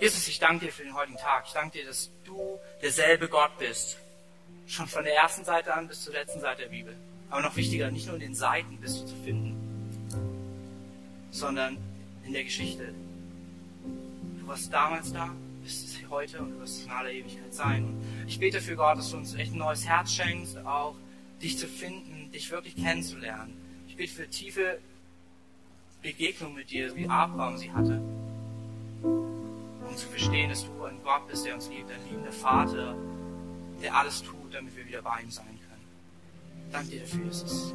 Jesus, ich danke dir für den heutigen Tag. Ich danke dir, dass du derselbe Gott bist. Schon von der ersten Seite an bis zur letzten Seite der Bibel. Aber noch wichtiger, nicht nur in den Seiten bist du zu finden, sondern in der Geschichte. Du warst damals da, bist es heute und du wirst es in aller Ewigkeit sein. Und ich bete für Gott, dass du uns echt ein neues Herz schenkst, auch dich zu finden, dich wirklich kennenzulernen. Ich bete für tiefe Begegnung mit dir, wie Abraham sie hatte um zu verstehen, dass du ein Gott bist, der uns liebt, ein liebender Vater, der alles tut, damit wir wieder bei ihm sein können. Danke dir dafür, Jesus.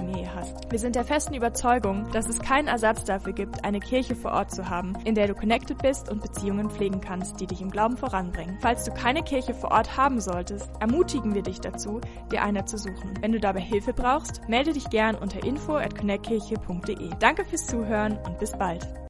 Familie hast. Wir sind der festen Überzeugung, dass es keinen Ersatz dafür gibt, eine Kirche vor Ort zu haben, in der du connected bist und Beziehungen pflegen kannst, die dich im Glauben voranbringen. Falls du keine Kirche vor Ort haben solltest, ermutigen wir dich dazu, dir eine zu suchen. Wenn du dabei Hilfe brauchst, melde dich gern unter info at connectkirche.de. Danke fürs Zuhören und bis bald.